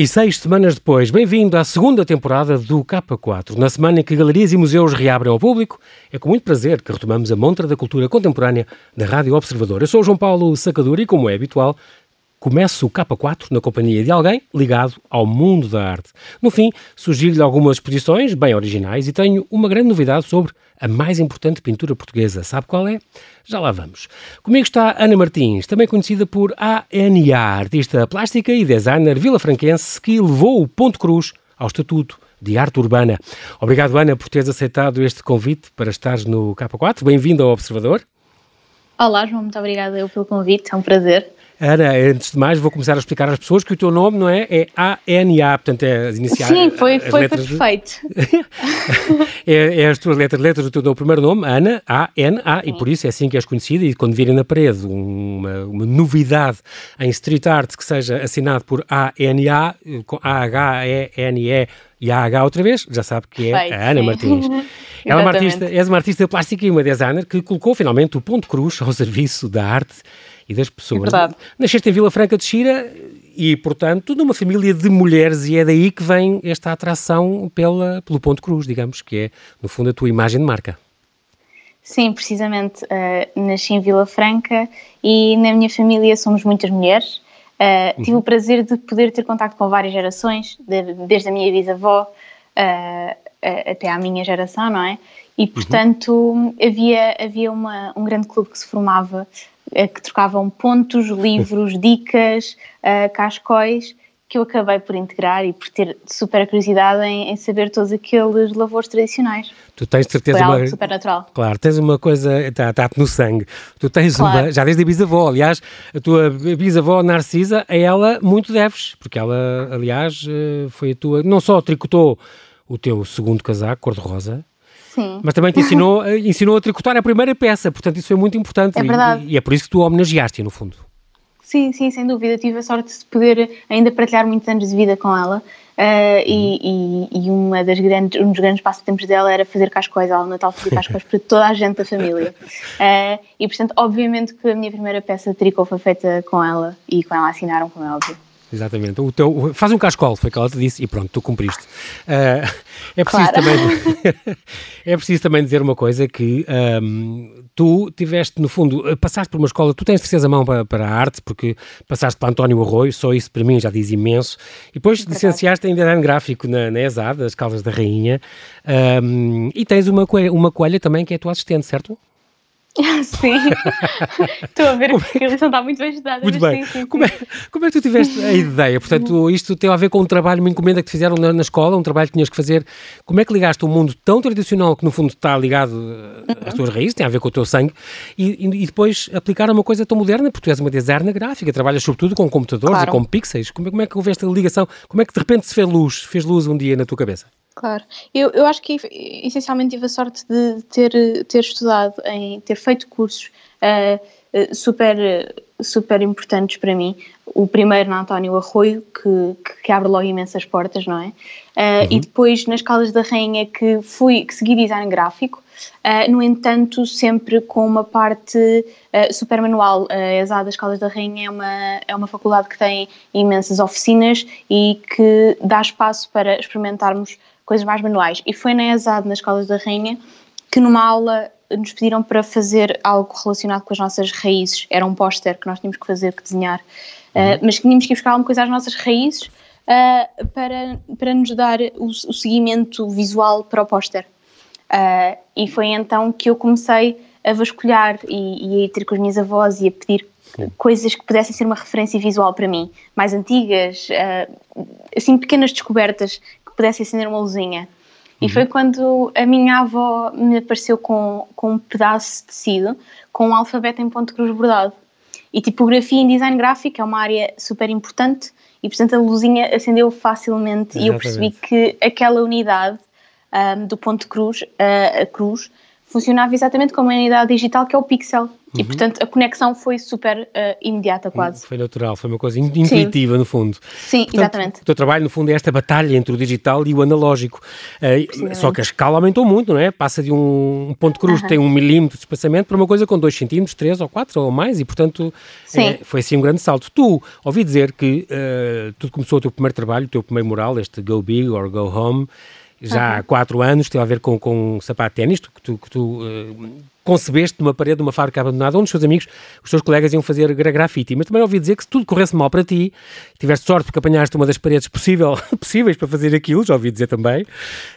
E seis semanas depois, bem-vindo à segunda temporada do K4. Na semana em que galerias e museus reabrem ao público, é com muito prazer que retomamos a montra da cultura contemporânea da Rádio Observador. Eu sou João Paulo Sacadura e, como é habitual, Começo o K4 na companhia de alguém ligado ao mundo da arte. No fim, sugiro-lhe algumas exposições bem originais e tenho uma grande novidade sobre a mais importante pintura portuguesa. Sabe qual é? Já lá vamos. Comigo está Ana Martins, também conhecida por ANA, artista plástica e designer vilafranquense que levou o Ponto Cruz ao Estatuto de Arte Urbana. Obrigado, Ana, por teres aceitado este convite para estares no K4. Bem-vindo ao Observador. Olá, João, muito obrigada eu pelo convite, é um prazer. Ana, antes de mais, vou começar a explicar às pessoas que o teu nome não é, é A-N-A, portanto é as iniciais. Sim, foi, foi perfeito. É, é, as tuas letras, letras do teu primeiro nome, Ana, A-N-A, e por isso é assim que és conhecida. E quando virem na parede uma, uma novidade em street art que seja assinado por A-N-A, com A-H-E-N-E e A-H outra vez, já sabe que é a Ana Martins. Ela é uma artista, és uma artista plástica e uma designer que colocou finalmente o ponto cruz ao serviço da arte e das pessoas. É. Nasceste em Vila Franca de Xira e, portanto, numa família de mulheres e é daí que vem esta atração pela, pelo ponto cruz, digamos, que é, no fundo, a tua imagem de marca. Sim, precisamente. Uh, nasci em Vila Franca e na minha família somos muitas mulheres. Uh, uhum. Tive o prazer de poder ter contato com várias gerações, de, desde a minha bisavó uh, até à minha geração, não é? E, uhum. portanto, uhum. havia, havia uma, um grande clube que se formava que trocavam pontos, livros, dicas, uh, cascóis, que eu acabei por integrar e por ter super curiosidade em, em saber todos aqueles lavores tradicionais. Tu tens certeza Foi uma... super natural. Claro, tens uma coisa, está-te tá no sangue. Tu tens claro. uma, já desde a bisavó, aliás, a tua bisavó Narcisa, a ela muito deves, porque ela, aliás, eh, foi a tua, não só tricotou o teu segundo casaco, cor-de-rosa, Sim. Mas também te ensinou, eh, ensinou a tricotar a primeira peça, portanto isso foi muito importante. É verdade. E, e é por isso que tu homenageaste no fundo. Sim, sim, sem dúvida. Tive a sorte de poder ainda partilhar muitos anos de vida com ela. Uh, e, e, e, uma das grandes, um dos grandes passatempos dela era fazer cascóis ao Natal, fazer cascóis para toda a gente da família. Uh, e portanto, obviamente que a minha primeira peça de tricô foi feita com ela e com ela assinaram, como é óbvio. Exatamente. O teu, faz um cascol, foi o que ela te disse, e pronto, tu cumpriste. Uh, é, preciso claro. também, é preciso também dizer uma coisa, que um, tu tiveste, no fundo, passaste por uma escola, tu tens certeza mão para, para a arte, porque passaste para António Arroio, só isso para mim já diz imenso, e depois é licenciaste em design gráfico na, na ESAD, as Caldas da Rainha, um, e tens uma, uma coelha também que é a tua assistente, certo? Sim, estou a ver que a está muito bem estudada. Muito bem. Sim, sim, como, é, como é que tu tiveste a ideia? Portanto, isto tem a ver com um trabalho, uma encomenda que te fizeram na, na, escola, um trabalho que tinhas que fazer. Como é que ligaste um mundo tão tradicional que no fundo está ligado às tuas raízes, tem a ver com o teu sangue, e, e, depois aplicar a uma coisa tão moderna, porque tu és uma designer gráfica, trabalhas sobretudo com computadores claro. e com pixels. Como, como é que houve esta ligação? Como é que de repente se fez luz, fez luz um dia na tua cabeça? Claro, eu, eu acho que essencialmente tive a sorte de ter, ter estudado, em ter feito cursos uh, super, super importantes para mim. O primeiro na António Arroio, que, que abre logo imensas portas, não é? Uh, uhum. E depois nas Caldas da Rainha, que fui, que segui design gráfico, uh, no entanto, sempre com uma parte uh, super manual. A ESA das Caldas da Rainha é uma, é uma faculdade que tem imensas oficinas e que dá espaço para experimentarmos coisas mais manuais. E foi na ESAD, na Escola da Rainha, que numa aula nos pediram para fazer algo relacionado com as nossas raízes. Era um póster que nós tínhamos que fazer, que desenhar, uh, mas tínhamos que ir buscar alguma coisa às nossas raízes uh, para, para nos dar o, o seguimento visual para o póster. Uh, e foi então que eu comecei a vasculhar e, e a ir ter com as minhas avós e a pedir Sim. coisas que pudessem ser uma referência visual para mim, mais antigas, assim pequenas descobertas pudesse acender uma luzinha. E uhum. foi quando a minha avó me apareceu com, com um pedaço de tecido com um alfabeto em ponto cruz bordado. E tipografia em design gráfico é uma área super importante e, portanto, a luzinha acendeu facilmente Exatamente. e eu percebi que aquela unidade um, do ponto cruz, uh, a cruz, funcionava exatamente como a unidade digital que é o pixel. E, portanto, a conexão foi super uh, imediata, quase. Foi natural, foi uma coisa intuitiva, Sim. no fundo. Sim, portanto, exatamente. O teu trabalho, no fundo, é esta batalha entre o digital e o analógico. Uh, só que a escala aumentou muito, não é? Passa de um, um ponto cruz que tem um milímetro de espaçamento para uma coisa com dois centímetros, três ou quatro ou mais, e, portanto, é, foi assim um grande salto. Tu, ouvi dizer que uh, tudo começou o teu primeiro trabalho, o teu primeiro mural, este Go Big or Go Home, já uhum. há quatro anos, teve a ver com, com um sapato de ténis que tu, que tu uh, concebeste numa parede de uma fábrica abandonada, onde os seus amigos, os teus colegas iam fazer grafite. Mas também ouvi dizer que se tudo corresse mal para ti, tiveste sorte porque apanhaste uma das paredes possível, possíveis para fazer aquilo, já ouvi dizer também,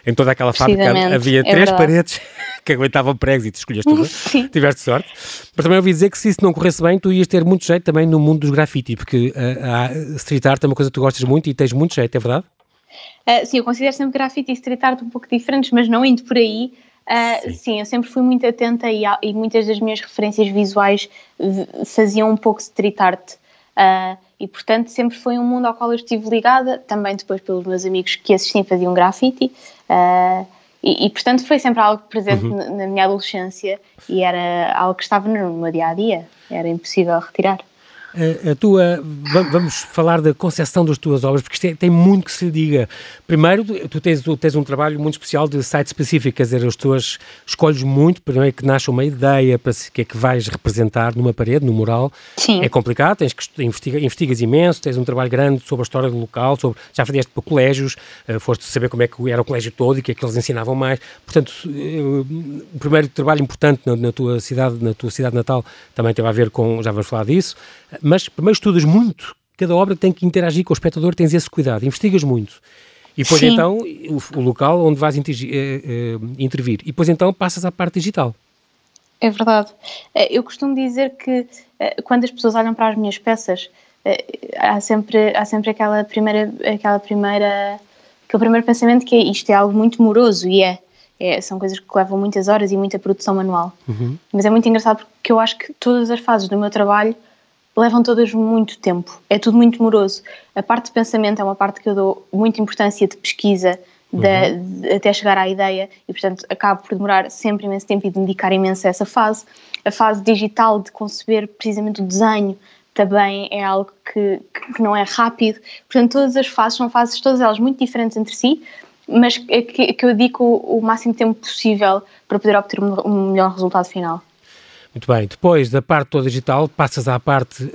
em toda aquela fábrica havia é três verdade. paredes que aguentavam pregos e te escolheste uma, tiveste sorte. Mas também ouvi dizer que se isso não corresse bem, tu ias ter muito jeito também no mundo dos grafite, porque uh, a street art é uma coisa que tu gostas muito e tens muito jeito, é verdade? Uh, sim, eu considero sempre grafite e street art um pouco diferentes, mas não indo por aí. Uh, sim. sim. eu sempre fui muito atenta e, e, muitas das minhas referências visuais faziam um pouco street art. Uh, e, portanto, sempre foi um mundo ao qual eu estive ligada, também depois pelos meus amigos que assistiam faziam grafite. E, e, portanto, foi sempre algo presente uhum. na, na minha adolescência e era algo que estava no meu dia a dia, era impossível retirar. A, a, tua, vamos falar da concepção das tuas obras, porque isto é, tem muito que se lhe diga. Primeiro, tu tens, tu tens um trabalho muito especial de site específico, quer dizer, as tuas escolhes muito, primeiro que nasce uma ideia para o que é que vais representar numa parede, no mural. Sim. É complicado, tens que investiga, investigas imenso, tens um trabalho grande sobre a história do local, sobre, já fizeste para colégios, uh, foste saber como é que era o colégio todo e o que é que eles ensinavam mais. Portanto, uh, o primeiro trabalho importante na, na, tua cidade, na tua cidade natal, também teve a ver com, já vamos falar disso, mas primeiro estudas muito, cada obra tem que interagir com o espectador, tens esse cuidado, investigas muito. E depois Sim. então o, o, local onde vais intervir, eh, eh, intervir. E depois então passas à parte digital. É verdade. Eh, eu costumo dizer que quando as pessoas olham para as minhas peças, há sempre, há sempre aquela primeira, aquela primeira, aquele primeiro pensamento que é isto é algo muito moroso e é. É, são coisas que levam muitas horas e muita produção manual. Uhum. Mas é muito engraçado porque eu acho que todas as fases do meu trabalho levam todas muito tempo, é tudo muito moroso. A parte de pensamento é uma parte que eu dou muita importância de pesquisa, uhum. de, até chegar à ideia, e portanto acabo por demorar sempre imenso tempo e de dedicar imenso a essa fase. A fase digital de conceber precisamente o desenho também é algo que, que não é rápido. Portanto, todas as fases são fases, todas elas muito diferentes entre si, mas que, que eu dedico o, o máximo tempo possível para poder obter um, um melhor resultado final. Muito bem, depois da parte toda digital, passas à parte, uh,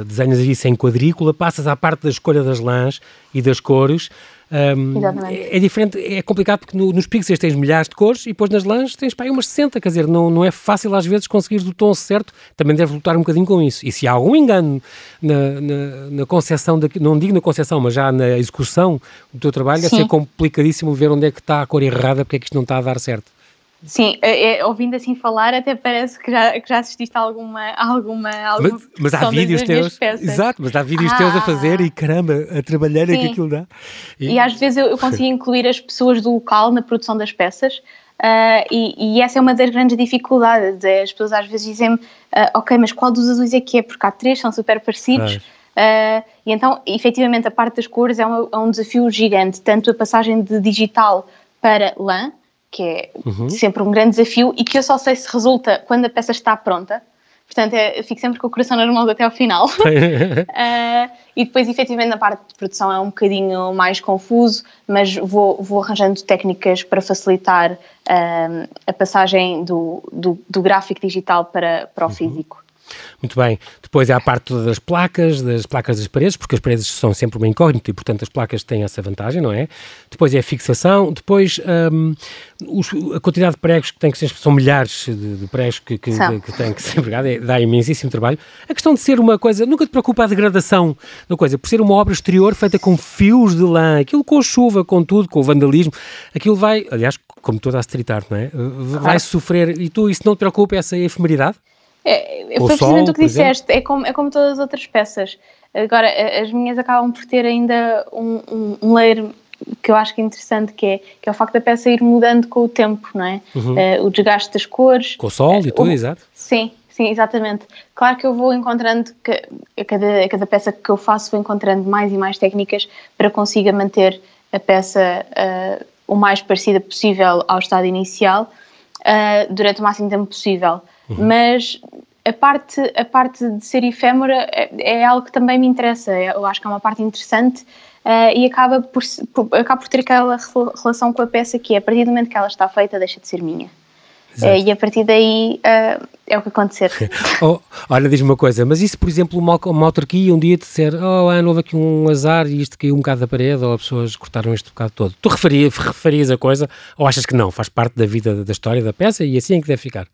uh, desenhas isso em quadrícula, passas à parte da escolha das lãs e das cores. Um, é, é, diferente, é complicado porque no, nos pixels tens milhares de cores e depois nas lãs tens pá, umas 60, quer dizer, não, não é fácil às vezes conseguir o tom certo, também deve lutar um bocadinho com isso. E se há algum engano na, na, na concepção, não digo na concepção, mas já na execução do teu trabalho, Sim. deve ser complicadíssimo ver onde é que está a cor errada, porque é que isto não está a dar certo. Sim, é, é, ouvindo assim falar, até parece que já, que já assististe a alguma. alguma, alguma mas, mas há vídeos teus. Exato, mas há vídeos ah, teus a fazer e caramba, a trabalhar sim. é que aquilo dá. E, e às vezes eu, eu consigo incluir as pessoas do local na produção das peças. Uh, e, e, essa é uma das grandes dificuldades. É, as pessoas às vezes dizem uh, ok, mas qual dos azuis é que é? Porque há três, são super parecidos. Uh, e então, efetivamente, a parte das cores é um, é um desafio gigante, tanto a passagem de digital para lã, que é uhum. sempre um grande desafio e que eu só sei se resulta quando a peça está pronta. Portanto, é, fico sempre com o coração nas mãos até ao final. uh, e depois, efetivamente, na parte de produção é um bocadinho mais confuso, mas vou, vou arranjando técnicas para facilitar uh, a passagem do, do, do, gráfico digital para, para o uhum. físico. Muito bem. Depois há a parte das placas, das placas das paredes, porque as paredes são sempre uma incógnita e, portanto, as placas têm essa vantagem, não é? Depois é a fixação, depois um, os, a quantidade de pregos que tem que ser, são milhares de, de pregos que, que, que, que têm que ser empregados, é, dá imensíssimo trabalho. A questão de ser uma coisa, nunca te preocupa a degradação da coisa, por ser uma obra exterior feita com fios de lã, aquilo com a chuva, com tudo, com o vandalismo, aquilo vai, aliás, como toda a street art, não é? Vai sofrer, e tu, isso não te preocupa, essa efemeridade? É, foi precisamente o que disseste, é como, é como todas as outras peças. Agora, as minhas acabam por ter ainda um, um, um layer que eu acho que é interessante, que é, que é o facto da peça ir mudando com o tempo, não é? Uhum. Uh, o desgaste das cores. Com o sol e tudo, o, exato. Sim, sim, exatamente. Claro que eu vou encontrando, que, a, cada, a cada peça que eu faço, vou encontrando mais e mais técnicas para consiga manter a peça uh, o mais parecida possível ao estado inicial uh, durante o máximo tempo possível. Uhum. Mas a parte, a parte de ser efêmera é, é, algo que também me interessa. Eu acho que é uma parte interessante uh, e acaba por, por, acaba por ter aquela relação com a peça que é, a partir do momento que ela está feita, deixa de ser minha. Uh, e a partir daí uh, é o que acontecer. oh, olha, diz-me uma coisa, mas isso, por exemplo, uma, uma autarquia um dia te disser, oh Ana, houve aqui um azar e isto caiu um bocado da parede, ou as pessoas cortaram este bocado todo. Tu referias, referias a coisa ou achas que não? Faz parte da vida, da história da peça e assim é que deve ficar?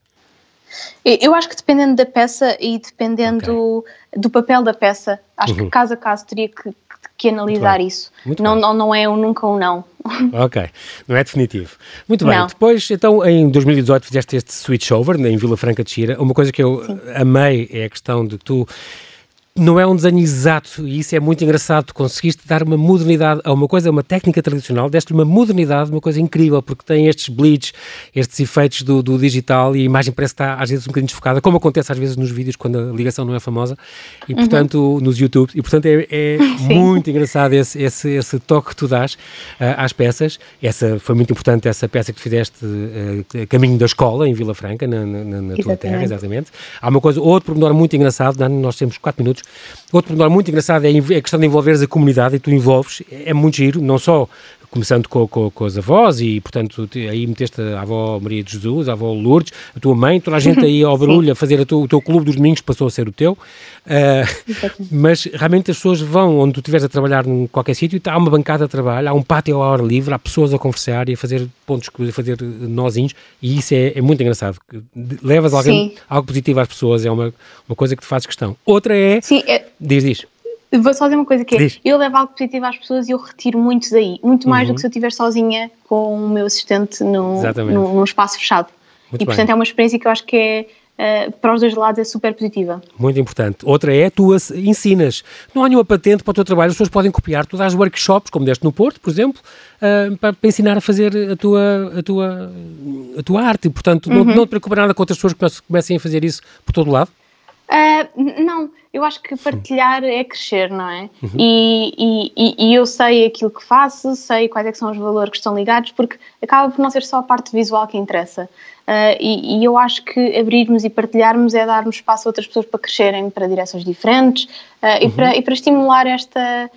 Eu acho que dependendo da peça e dependendo okay. do papel da peça, acho uhum. que caso a caso teria que, que analisar Muito isso. Muito não, não, não é um nunca ou um não. Ok, não é definitivo. Muito bem, não. depois, então, em 2018 fizeste este switchover em Vila Franca de Xira. Uma coisa que eu Sim. amei é a questão de tu não é um desenho exato e isso é muito engraçado. Tu conseguiste dar uma modernidade a uma coisa, uma técnica tradicional, deste uma modernidade, uma coisa incrível, porque tem estes bleeds, estes efeitos do, do, digital e a imagem parece estar às vezes um bocadinho desfocada, como acontece às vezes nos vídeos quando a ligação não é famosa e uhum. portanto uhum. nos YouTube. E portanto é, é muito engraçado esse, esse, esse toque que tu dás uh, às peças. Essa foi muito importante, essa peça que tu fizeste uh, caminho da escola em Vila Franca, na, na, na tua terra, exatamente. Há uma coisa, outro pormenor muito engraçado, nós temos 4 minutos Outro pormenor muito engraçado é a questão de envolveres a comunidade e tu envolves, é muito giro, não só começando com, com, com, as avós e, portanto, aí meteste a avó Maria de Jesus, a avó Lourdes, a tua mãe, toda a gente aí ao barulho a fazer a tu, o teu clube dos domingos passou a ser o teu, uh, mas realmente as pessoas vão onde tu estiveres a trabalhar em qualquer sítio, há uma bancada de trabalho, há um pátio ao ar livre, há pessoas a conversar e a fazer pontos, a fazer nozinhos e isso é, é muito engraçado. Levas alguém, algo positivo às pessoas, é uma, uma coisa que te fazes questão. Outra é... Sim, é... Diz, diz. Vou só dizer uma coisa que é, eu levo algo positivo às pessoas e eu retiro muito daí, muito mais uhum. do que se eu estiver sozinha com o meu assistente no, no, num espaço fechado. Muito e, bem. portanto, é uma experiência que eu acho que é, Uh, para os dois lados é super positiva. Muito importante. Outra é, tu ensinas. Não há nenhuma patente para o teu trabalho, as pessoas podem copiar. Tu dás workshops, como deste no Porto, por exemplo, uh, para, para, ensinar a fazer a tua, a tua, a tua arte. Portanto, uhum. não, não te preocupa nada com outras pessoas que comecem a fazer isso por todo lado? Uh, não, eu acho que partilhar é crescer, não é? Uhum. E, e, e, eu sei aquilo que faço, sei quais é são os valores que estão ligados, porque acaba por não ser só a parte visual que interessa. Uh, e, e, eu acho que abrirmos e partilharmos é darmos espaço a outras pessoas para crescerem para direções diferentes uh, uhum. e, para, e para estimular esta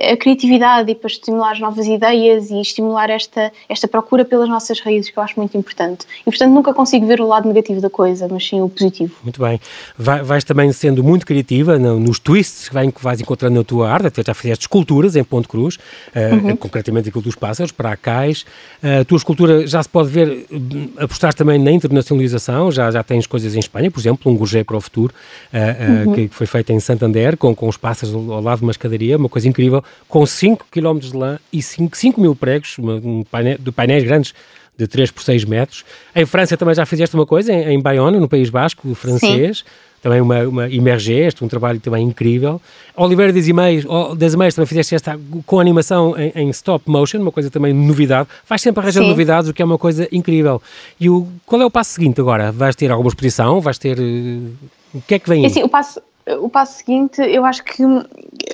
a criatividade e para estimular novas ideias e estimular esta, esta procura pelas nossas raízes, que eu acho muito importante. E, portanto, nunca consigo ver o lado negativo da coisa, mas sim o positivo. Muito bem. Vai, vais também sendo muito criativa no, nos twists que, vai, que vais encontrando na tua arte, até já fizeste esculturas em Ponte Cruz, uh, uhum. concretamente aquilo dos pássaros, para a cais. Uh, a tua escultura já se pode ver, uh, apostar também na internacionalização, já, já tens coisas em Espanha, por exemplo, um gourget para o futuro, uhum. que, que, foi feito em Santander, com, com os pássaros ao lado de uma escadaria, uma coisa incrível, com 5 km de lã e 5, 5 mil pregos, um painel, de painéis grandes de 3 por 6 metros. Em França também já fizeste uma coisa, em, em Bayonne, no País Basco francês. Sim. Também uma, uma Emergeste, um trabalho também incrível. Oliveira das Imeias, das Imeias também fizeste esta com animação em, em, stop motion, uma coisa também novidade. Vais sempre arranjar novidades, o que é uma coisa incrível. E o, qual é o passo seguinte agora? Vais ter alguma exposição? Vais ter... Uh, o que é que vem aí? É o passo, o passo seguinte, eu acho que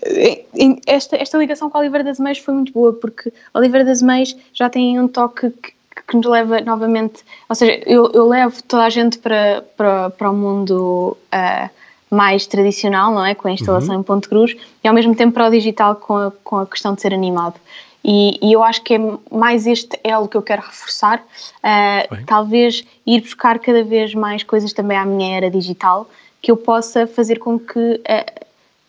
eh, esta, esta ligação com a Oliveira das Meias foi muito boa, porque a Oliveira das Meias já tem um toque que, que nos leva novamente, ou seja, eu, eu levo toda a gente para, para, para o mundo uh, mais tradicional, não é? Com a instalação uhum. em Ponte Cruz, e ao mesmo tempo para o digital com a, com a questão de ser animado. E, e, eu acho que é mais este elo que eu quero reforçar, uh, talvez ir buscar cada vez mais coisas também à minha era digital, que eu possa fazer com que a,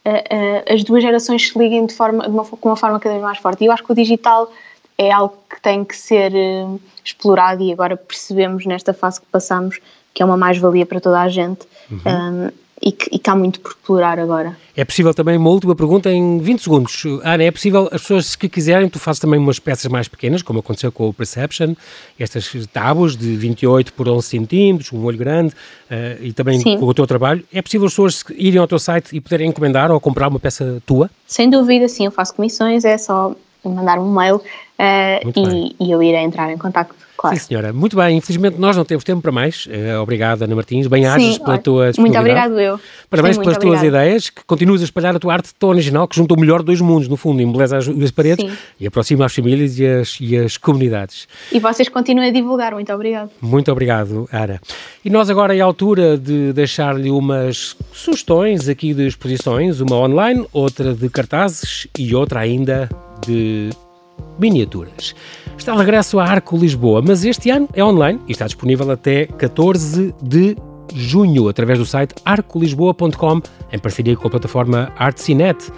a, a, as duas gerações se liguem de, forma, de uma, uma forma cada vez mais forte. E eu acho que o digital é algo que tem que ser uh, explorado e agora percebemos nesta fase que passamos que é uma mais-valia para toda a gente. Uhum. Um, e que, e que há muito por explorar agora. É possível também uma última pergunta em 20 segundos. Ana, é possível as pessoas que quiserem, tu fazes também umas peças mais pequenas, como aconteceu com o Perception, estas tábuas de 28 por 11 centímetros, um olho grande, uh, e também Sim. com o teu trabalho. É possível as pessoas irem ao teu site e poderem encomendar ou comprar uma peça tua? Sem dúvida, sim, eu faço comissões, é só mandar um mail uh, e, e, eu irei entrar em contato Claro. Sim, senhora. Muito bem. Infelizmente nós não temos tempo para mais. Uh, obrigado, Ana Martins. Bem-ajas pela olha, tua Muito obrigado eu. Parabéns Sim, pelas tuas ideias, que continuas a espalhar a tua arte tão original, que junta o melhor dois mundos, no fundo, embeleza as, as paredes Sim. e aproxima as famílias e as, e as comunidades. E vocês continuem a divulgar. Muito obrigado. Muito obrigado, Ana. E nós agora é a altura de deixar-lhe umas sugestões aqui de exposições, uma online, outra de cartazes e outra ainda de miniaturas. Está de regresso à Arco Lisboa, mas este ano é online e está disponível até 14 de junho através do site arcolisboa.com em parceria com a plataforma Artsinet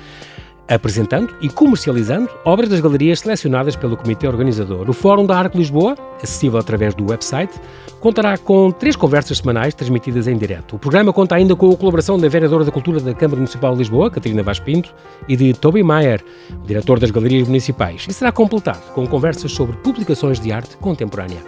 apresentando e comercializando obras das galerias selecionadas pelo comitê organizador. O Fórum da Arco Lisboa, acessível através do website, contará com três conversas semanais transmitidas em direto. O programa conta ainda com a colaboração da vereadora da Cultura da Câmara Municipal de Lisboa, Catarina Vaz Pinto, e de Toby Mayer, diretor das galerias municipais, e será completado com conversas sobre publicações de arte contemporânea.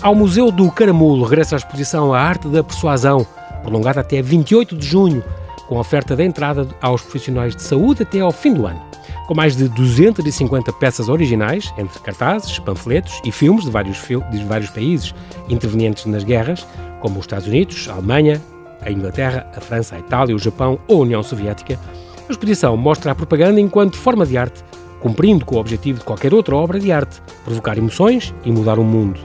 Ao Museu do Caramulo regressa a exposição A Arte da Persuasão, prolongada até 28 de junho, com oferta de entrada aos profissionais de saúde até ao fim do ano. Com mais de 250 peças originais, entre cartazes, panfletos e filmes de vários, de vários países intervenientes nas guerras, como os Estados Unidos, a Alemanha, a Inglaterra, a França, a Itália, o Japão ou a União Soviética, a exposição mostra a propaganda enquanto forma de arte, cumprindo com o objetivo de qualquer outra obra de arte, provocar emoções e mudar o mundo.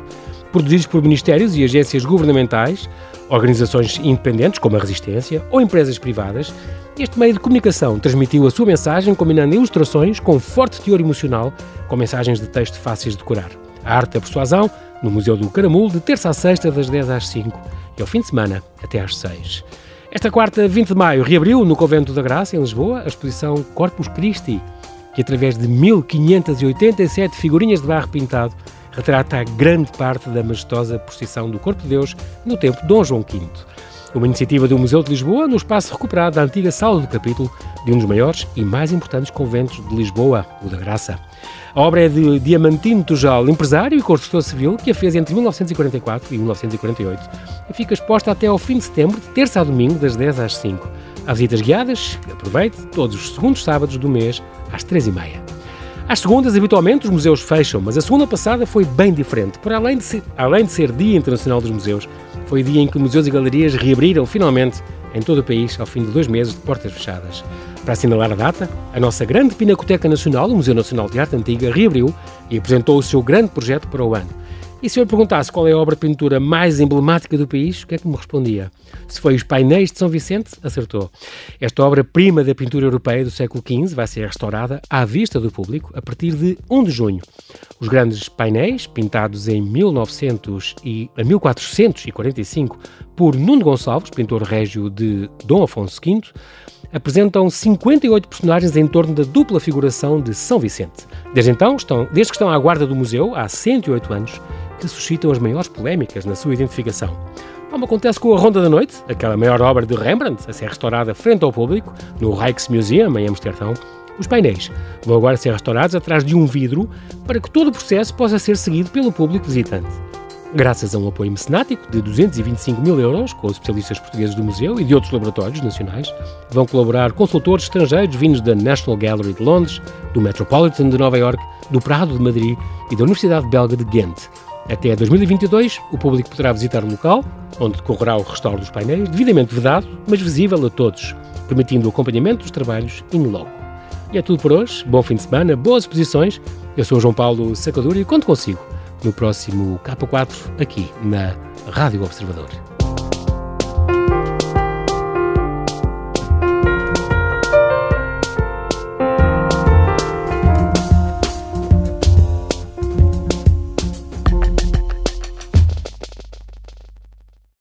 Produzidos por ministérios e agências governamentais, organizações independentes, como a Resistência, ou empresas privadas, este meio de comunicação transmitiu a sua mensagem combinando ilustrações com forte teor emocional, com mensagens de texto fáceis de decorar. A arte da persuasão, no Museu do Caramulo, de terça a sexta, das 10 às 5, e ao fim de semana, até às 6. Esta quarta, 20 de maio, reabriu no Convento da Graça, em Lisboa, a exposição Corpus Christi, que através de 1587 figurinhas de barro pintado, retrata grande parte da majestosa procissão do Corpo de Deus no tempo de Dom João V. Uma iniciativa do Museu de Lisboa no espaço recuperado da antiga sala do capítulo de um dos maiores e mais importantes conventos de Lisboa, o da Graça. A obra é de Diamantino Tujal, empresário e construtor civil, que a fez entre 1944 e 1948 e fica exposta até ao fim de setembro, de terça a domingo, das 10 às 5. Há visitas guiadas, aproveite, todos os segundos sábados do mês, às 3h30. Às segundas, habitualmente, os museus fecham, mas a segunda passada foi bem diferente. Por além de, ser, além de ser Dia Internacional dos Museus, foi o dia em que museus e galerias reabriram finalmente em todo o país ao fim de dois meses de portas fechadas. Para assinalar a data, a nossa grande Pinacoteca Nacional, o Museu Nacional de Arte Antiga, reabriu e apresentou o seu grande projeto para o ano. E se eu perguntasse qual é a obra de pintura mais emblemática do país, o que é que me respondia? Se foi os painéis de São Vicente, acertou. Esta obra-prima da pintura europeia do século XV vai ser restaurada à vista do público a partir de 1 de junho. Os grandes painéis, pintados em 1900 e, 1445 por Nuno Gonçalves, pintor régio de Dom Afonso V, apresentam 58 personagens em torno da dupla figuração de São Vicente. Desde então, estão, desde que estão à guarda do museu, há 108 anos, que suscitam as maiores polémicas na sua identificação. Como acontece com a Ronda da Noite, aquela maior obra de Rembrandt a ser restaurada frente ao público, no Rijksmuseum, em Amsterdão, os painéis vão agora ser restaurados atrás de um vidro para que todo o processo possa ser seguido pelo público visitante. Graças a um apoio mecenático de 225 mil euros, com os especialistas portugueses do museu e de outros laboratórios nacionais, vão colaborar consultores estrangeiros vindos da National Gallery de Londres, do Metropolitan de Nova York, do Prado de Madrid e da Universidade Belga de Ghent. Até 2022, o público poderá visitar o local, onde decorrerá o restauro dos painéis, devidamente vedado, mas visível a todos, permitindo o acompanhamento dos trabalhos in loco. E é tudo por hoje. Bom fim de semana, boas exposições. Eu sou João Paulo Sacadura e conto consigo no próximo K4 aqui na Rádio Observador.